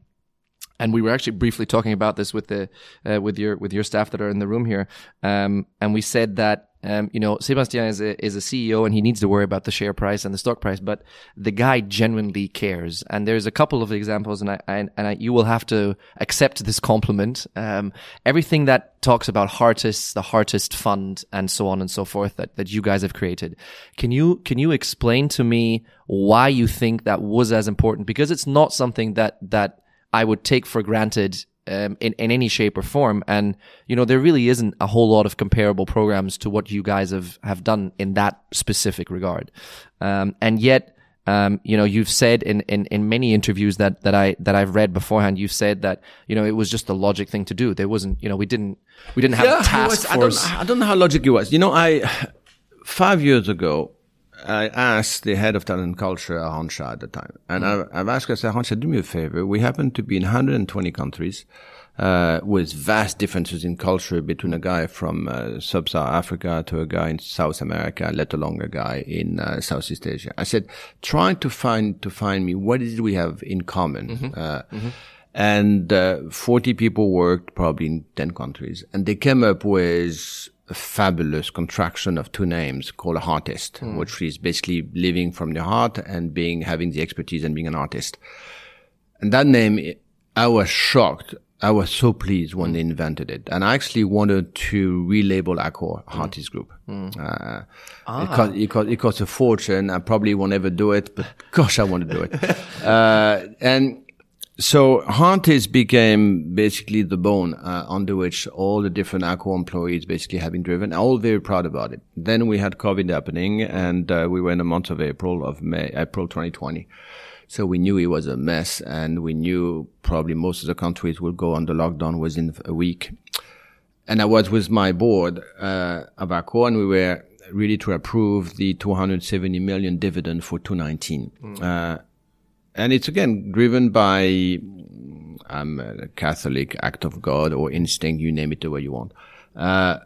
and we were actually briefly talking about this with the uh, with your with your staff that are in the room here, um, and we said that um, you know Sebastien is a is a CEO and he needs to worry about the share price and the stock price, but the guy genuinely cares. And there's a couple of examples, and I, I and I, you will have to accept this compliment. Um, everything that talks about Heartists, the Heartist Fund, and so on and so forth that that you guys have created. Can you can you explain to me why you think that was as important? Because it's not something that that I would take for granted um, in, in any shape or form. And, you know, there really isn't a whole lot of comparable programs to what you guys have, have done in that specific regard. Um, and yet, um, you know, you've said in, in, in many interviews that, that I, that I've read beforehand, you've said that, you know, it was just the logic thing to do. There wasn't, you know, we didn't, we didn't have yeah, a task was, force. I don't, I don't know how logic it was. You know, I, five years ago, I asked the head of talent culture, Arantxa, at the time, and mm. I've, I've, asked her, I said, Arantxa, do me a favor. We happen to be in 120 countries, uh, with vast differences in culture between a guy from uh, sub-Saharan Africa to a guy in South America, let alone a guy in uh, Southeast Asia. I said, try to find to find me what is it we have in common. Mm-hmm. Uh, mm-hmm. And uh, 40 people worked probably in 10 countries, and they came up with a fabulous contraction of two names called a heartist, mm. which is basically living from the heart and being having the expertise and being an artist. And that name, I was shocked. I was so pleased when they invented it, and I actually wanted to relabel Accor Heartist Group. Mm. Uh, ah. it, cost, it, cost, it cost a fortune. I probably won't ever do it, but gosh, I want to do it. uh, and so Heartist became basically the bone uh, under which all the different Accor employees basically have been driven. All very proud about it. Then we had COVID happening, and uh, we were in the month of April of May, April 2020. So we knew it was a mess, and we knew probably most of the countries will go under lockdown within a week. And I was with my board uh, of Accor, and we were ready to approve the 270 million dividend for 2019. Mm and it's again driven by I'm a Catholic act of God or instinct, you name it the way you want. Uh,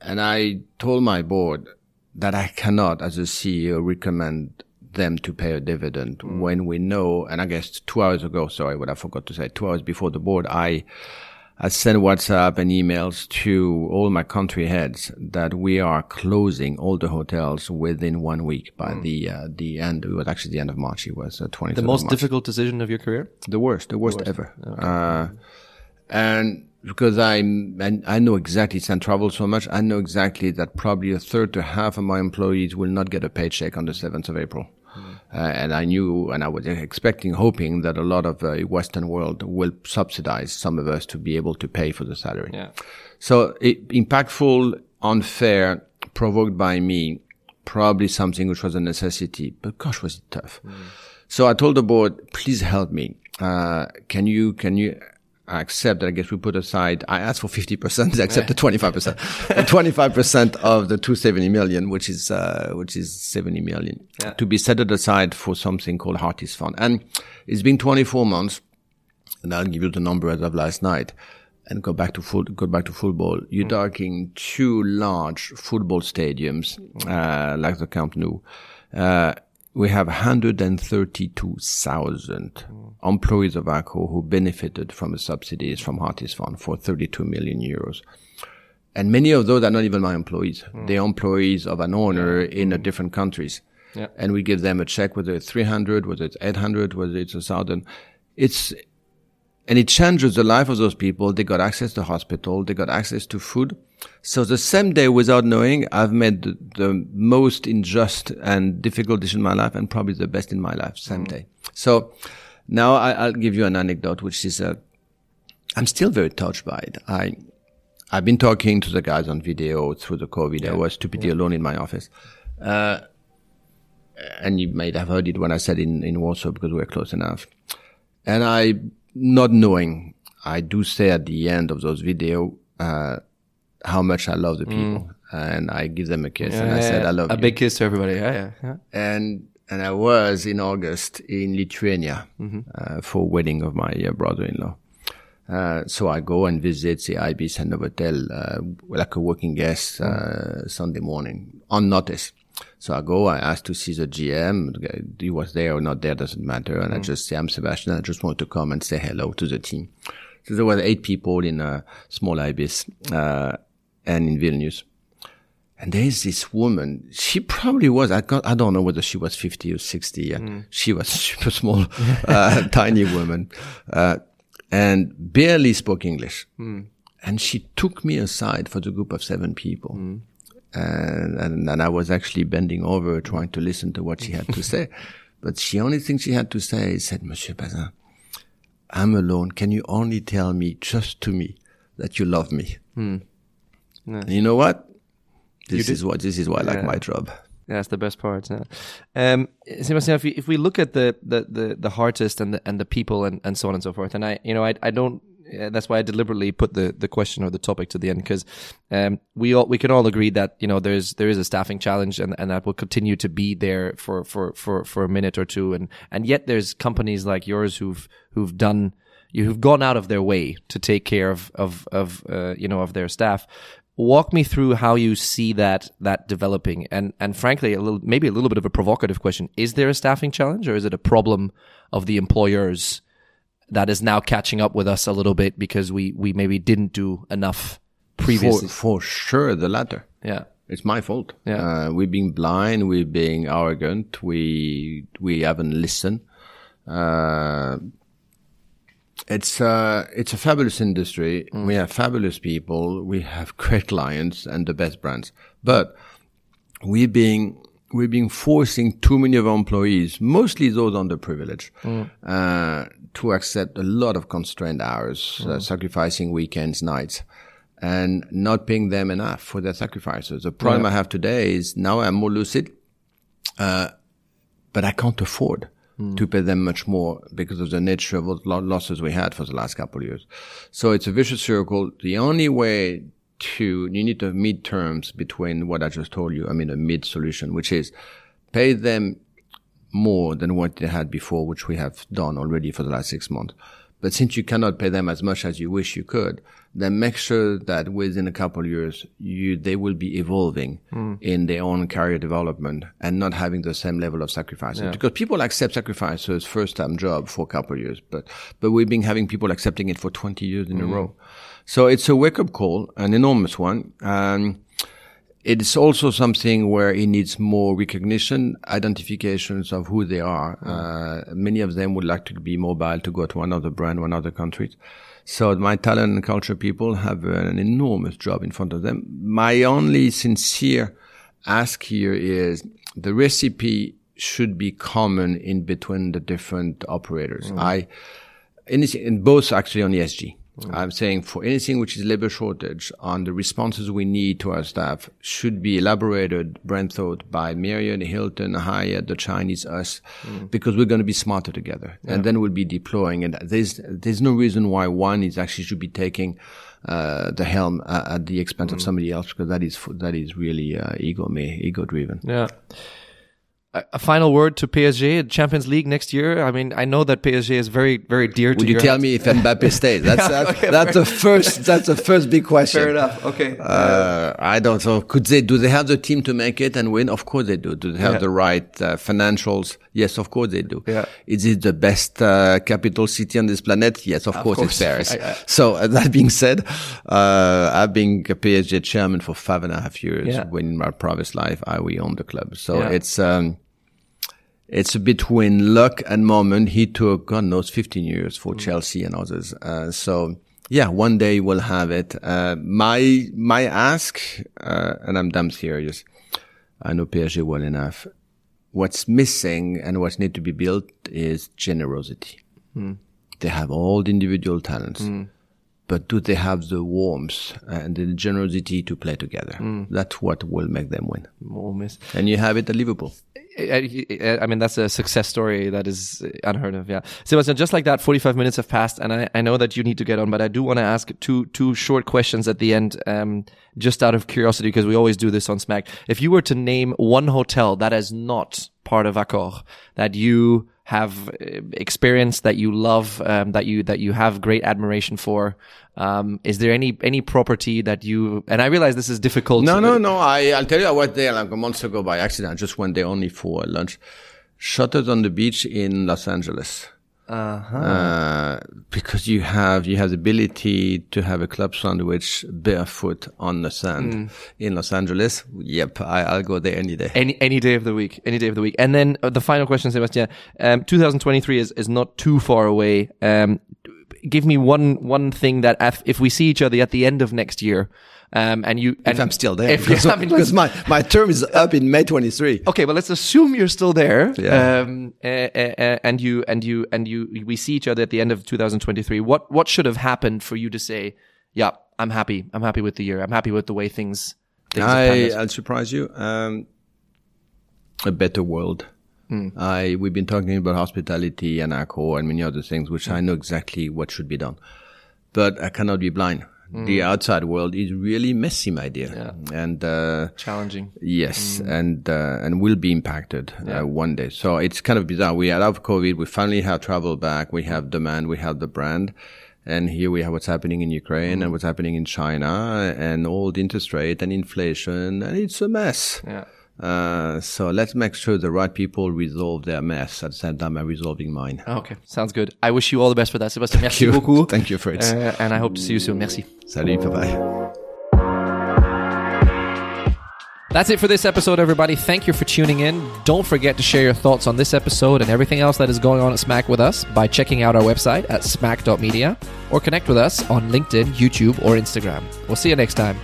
and I told my board that I cannot, as a CEO, recommend them to pay a dividend mm. when we know, and I guess two hours ago, sorry, what I forgot to say, two hours before the board, I I sent WhatsApp and emails to all my country heads that we are closing all the hotels within one week by mm. the uh, the end. It was actually the end of March. It was uh, 20. The most difficult decision of your career. The worst, the worst, the worst. ever. Okay. Uh, and because I, and I know exactly since travel so much, I know exactly that probably a third to half of my employees will not get a paycheck on the 7th of April. Uh, and I knew, and I was expecting, hoping that a lot of the uh, Western world will subsidize some of us to be able to pay for the salary. Yeah. So it, impactful, unfair, provoked by me, probably something which was a necessity, but gosh, was it tough. Mm. So I told the board, please help me. Uh, can you, can you I accept that I guess we put aside, I asked for 50%, they accept the 25%, 25% of the 270 million, which is, uh, which is 70 million yeah. to be set aside for something called Heartist Fund. And it's been 24 months and I'll give you the number as of last night and go back to full, go back to football. You're mm. talking two large football stadiums, uh, like the Camp Nou. Uh, we have 132,000 mm. employees of Accor who benefited from the subsidies from Heartist Fund for 32 million euros. And many of those are not even my employees. Mm. They're employees of an owner yeah. in mm. different countries. Yeah. And we give them a check, whether it's 300, whether it's 800, whether it's a thousand. It's, and it changes the life of those people. They got access to hospital. They got access to food. So the same day, without knowing, I've made the, the most unjust and difficult decision in my life, and probably the best in my life. Same day. So now I, will give you an anecdote, which is uh, I'm still very touched by it. I I've been talking to the guys on video through the COVID. Yeah. I was stupidly yeah. alone in my office. Uh, and you might have heard it when I said in, in Warsaw because we're close enough. And I, not knowing, I do say at the end of those video, uh, how much I love the mm. people. Mm. And I give them a kiss yeah, and I said, I love a you. big kiss to everybody. Yeah, yeah, yeah. And, and I was in August in Lithuania, mm-hmm. uh, for wedding of my uh, brother-in-law. Uh, so I go and visit the Ibis and Novotel, uh, like a working guest, uh, mm. Sunday morning, on notice. So I go, I ask to see the GM. He was there or not there, doesn't matter. And mm. I just say, I'm Sebastian. I just want to come and say hello to the team. So there were eight people in a small Ibis, uh, and in Vilnius. And there's this woman. She probably was. I got, I don't know whether she was 50 or 60. Mm. She was super small, uh, tiny woman. Uh, and barely spoke English. Mm. And she took me aside for the group of seven people. Mm. And, and, and, I was actually bending over trying to listen to what she had to say. But the only thing she had to say is said, Monsieur Bazin, I'm alone. Can you only tell me, just to me, that you love me? Mm. you know what? This is what, this is why I like my job. Yeah, That's the best part. Yeah. Um, Sebastian, if we, if we look at the, the, the, the artist and the, and the people and, and so on and so forth, and I, you know, I, I don't, that's why I deliberately put the, the question or the topic to the end because um, we all we can all agree that you know there's there is a staffing challenge and, and that will continue to be there for, for, for, for a minute or two. And and yet there's companies like yours who've who've done you've gone out of their way to take care of of of uh, you know of their staff. Walk me through how you see that that developing. And and frankly a little maybe a little bit of a provocative question. Is there a staffing challenge or is it a problem of the employers that is now catching up with us a little bit because we we maybe didn't do enough previously for, for sure the latter yeah it's my fault yeah uh, we're being blind we're being arrogant we we haven't listened uh, it's uh, it's a fabulous industry. Mm. We have fabulous people. We have great clients and the best brands. But we being we're being forcing too many of our employees, mostly those underprivileged, mm. uh, to accept a lot of constrained hours, uh, mm. uh, sacrificing weekends, nights, and not paying them enough for their sacrifices. The problem yeah. I have today is now I'm more lucid, uh, but I can't afford mm. to pay them much more because of the nature of what losses we had for the last couple of years. So it's a vicious circle. The only way to, you need to have mid terms between what I just told you. I mean, a mid solution, which is pay them more than what they had before, which we have done already for the last six months. But since you cannot pay them as much as you wish you could, then make sure that within a couple of years, you, they will be evolving mm. in their own career development and not having the same level of sacrifices. Yeah. Because people accept sacrifices first time job for a couple of years, but, but we've been having people accepting it for 20 years in mm. a hmm. row. So it's a wake up call, an enormous one. Um, it's also something where it needs more recognition, identifications of who they are. Mm. Uh, many of them would like to be mobile to go to another brand or another country. So my talent and culture people have an enormous job in front of them. My only sincere ask here is the recipe should be common in between the different operators. Mm. I, anything, in both actually on ESG. Mm. I'm saying for anything which is labor shortage on the responses we need to our staff should be elaborated, brand thought by Marriott, Hilton, Hyatt, the Chinese, us, mm. because we're going to be smarter together. Yeah. And then we'll be deploying. And there's, there's no reason why one is actually should be taking, uh, the helm uh, at the expense mm. of somebody else because that is, that is really, uh, ego me, ego driven. Yeah a final word to PSG Champions League next year. I mean, I know that PSG is very, very dear to you. Would you tell me if Mbappe stays? That's yeah, that's, okay, that's the first. That's the first big question. Fair enough. Okay. Uh, I don't know. Could they? Do they have the team to make it and win? Of course they do. Do they have yeah. the right uh, financials? Yes, of course they do. Yeah. Is it the best uh, capital city on this planet? Yes, of, of course, course, it's Paris. I, I, so uh, that being said, uh, I've been a PSG chairman for five and a half years. Yeah. When in my previous life, I we owned the club. So it's. Um, it's between luck and moment. He took, God knows, 15 years for Chelsea and others. Uh, so yeah, one day we'll have it. Uh, my, my ask, uh, and I'm damn serious. I know PSG well enough. What's missing and what's need to be built is generosity. They have all the individual talents but do they have the warmth and the generosity to play together? That's what will make them win. And you have it at Liverpool. I, I- I mean, that's a success story that is unheard of. Yeah. Sebastian, just like that, 45 minutes have passed and I, I know that you need to get on, but I do want to ask two, two short questions at the end. Um, just out of curiosity, because we always do this on Smack. If you were to name one hotel that is not part of Accor that you have uh, experienced, that you love, um, that you, that you have great admiration for, um, is there any, any property that you, and I realize this is difficult. No, no, no. I, I'll tell you, I went there like a month ago by accident. I just went there only for lunch. Shutters on the beach in Los Angeles. Uh-huh. Uh, because you have, you have the ability to have a club sandwich barefoot on the sand Mm. in Los Angeles. Yep. I, I'll go there any day. Any any day of the week, any day of the week. And then uh, the final question, Sebastian. Um, 2023 is is not too far away. Um, give me one one thing that if, if we see each other at the end of next year, um, and you and If I'm still there. if- because I mean, my, my term is up in May 23. Okay, but let's assume you're still there. Yeah. Um, uh, uh, and you and you and you we see each other at the end of 2023. What what should have happened for you to say, yeah, I'm happy. I'm happy with the year. I'm happy with the way things. things I, out." I'll surprise you. Um, a better world. I we've been talking about hospitality and Accor and many other things, which I know exactly what should be done, but I cannot be blind. The outside world is really messy, my dear, and uh, challenging. Yes, and uh, and will be impacted uh, one day. So it's kind of bizarre. We are out of COVID. We finally have travel back. We have demand. We have the brand. And here we have what's happening in Ukraine and what's happening in China and all the interest rate and inflation. And it's a mess. Yeah. Uh, so let's make sure the right people resolve their mess at the same time I'm resolving mine. Okay, sounds good. I wish you all the best for that, Sebastian. Merci you. beaucoup. Thank you, Fritz. Uh, and I hope to see you soon. Merci. Salut, bye bye. That's it for this episode, everybody. Thank you for tuning in. Don't forget to share your thoughts on this episode and everything else that is going on at Smack with us by checking out our website at smack.media or connect with us on LinkedIn, YouTube, or Instagram. We'll see you next time.